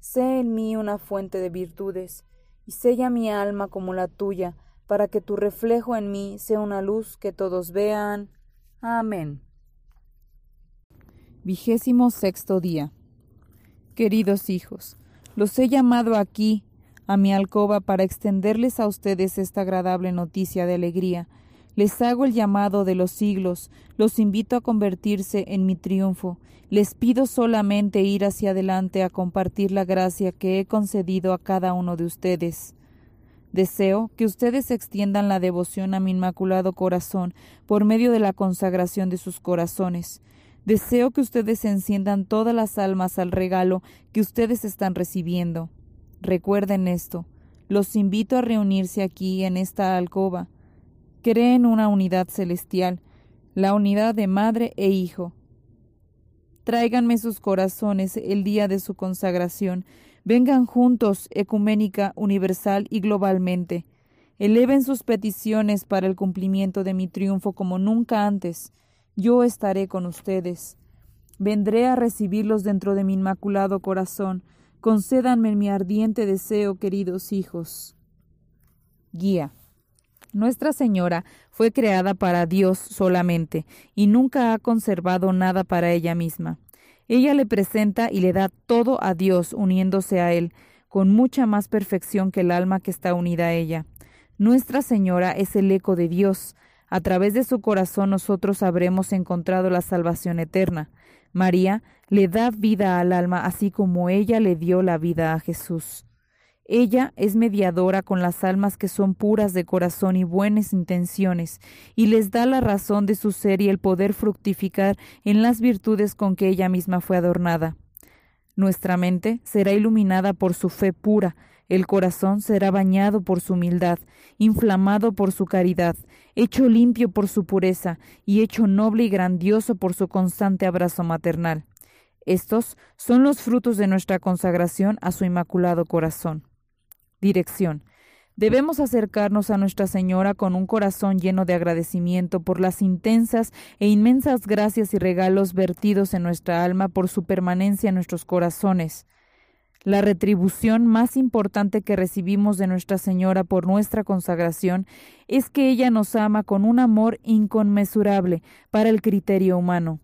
Sé en mí una fuente de virtudes, y sella mi alma como la tuya, para que tu reflejo en mí sea una luz que todos vean. Amén. Vigésimo sexto día. Queridos hijos, los he llamado aquí a mi alcoba para extenderles a ustedes esta agradable noticia de alegría. Les hago el llamado de los siglos, los invito a convertirse en mi triunfo. Les pido solamente ir hacia adelante a compartir la gracia que he concedido a cada uno de ustedes. Deseo que ustedes extiendan la devoción a mi inmaculado corazón por medio de la consagración de sus corazones. Deseo que ustedes enciendan todas las almas al regalo que ustedes están recibiendo. Recuerden esto. Los invito a reunirse aquí en esta alcoba. Creen una unidad celestial, la unidad de madre e hijo. Tráiganme sus corazones el día de su consagración. Vengan juntos, ecuménica, universal y globalmente. Eleven sus peticiones para el cumplimiento de mi triunfo como nunca antes. Yo estaré con ustedes. Vendré a recibirlos dentro de mi inmaculado corazón Concédanme mi ardiente deseo, queridos hijos. Guía. Nuestra Señora fue creada para Dios solamente y nunca ha conservado nada para ella misma. Ella le presenta y le da todo a Dios uniéndose a Él, con mucha más perfección que el alma que está unida a ella. Nuestra Señora es el eco de Dios. A través de su corazón nosotros habremos encontrado la salvación eterna. María le da vida al alma así como ella le dio la vida a Jesús. Ella es mediadora con las almas que son puras de corazón y buenas intenciones, y les da la razón de su ser y el poder fructificar en las virtudes con que ella misma fue adornada. Nuestra mente será iluminada por su fe pura, el corazón será bañado por su humildad, inflamado por su caridad, hecho limpio por su pureza y hecho noble y grandioso por su constante abrazo maternal. Estos son los frutos de nuestra consagración a su inmaculado corazón. Dirección. Debemos acercarnos a Nuestra Señora con un corazón lleno de agradecimiento por las intensas e inmensas gracias y regalos vertidos en nuestra alma por su permanencia en nuestros corazones. La retribución más importante que recibimos de Nuestra Señora por nuestra consagración es que ella nos ama con un amor inconmensurable para el criterio humano.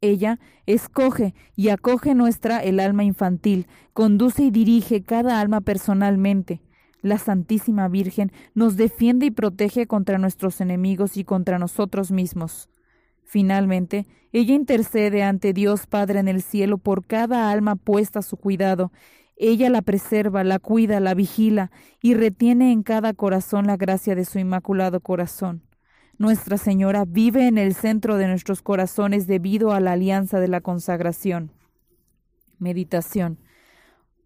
Ella escoge y acoge nuestra el alma infantil, conduce y dirige cada alma personalmente. La Santísima Virgen nos defiende y protege contra nuestros enemigos y contra nosotros mismos. Finalmente, ella intercede ante Dios Padre en el cielo por cada alma puesta a su cuidado. Ella la preserva, la cuida, la vigila y retiene en cada corazón la gracia de su inmaculado corazón. Nuestra Señora vive en el centro de nuestros corazones debido a la alianza de la consagración. Meditación.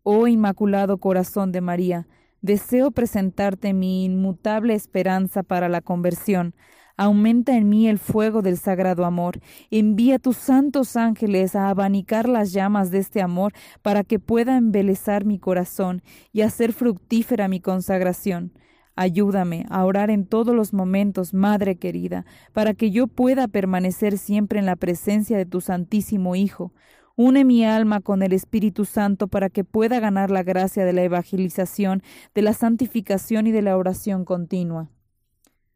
Oh Inmaculado Corazón de María, deseo presentarte mi inmutable esperanza para la conversión Aumenta en mí el fuego del sagrado amor. Envía tus santos ángeles a abanicar las llamas de este amor para que pueda embelezar mi corazón y hacer fructífera mi consagración. Ayúdame a orar en todos los momentos, Madre querida, para que yo pueda permanecer siempre en la presencia de tu Santísimo Hijo. Une mi alma con el Espíritu Santo para que pueda ganar la gracia de la evangelización, de la santificación y de la oración continua.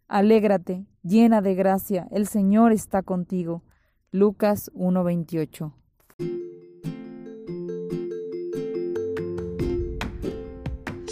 Alégrate, llena de gracia, el Señor está contigo. Lucas 1:28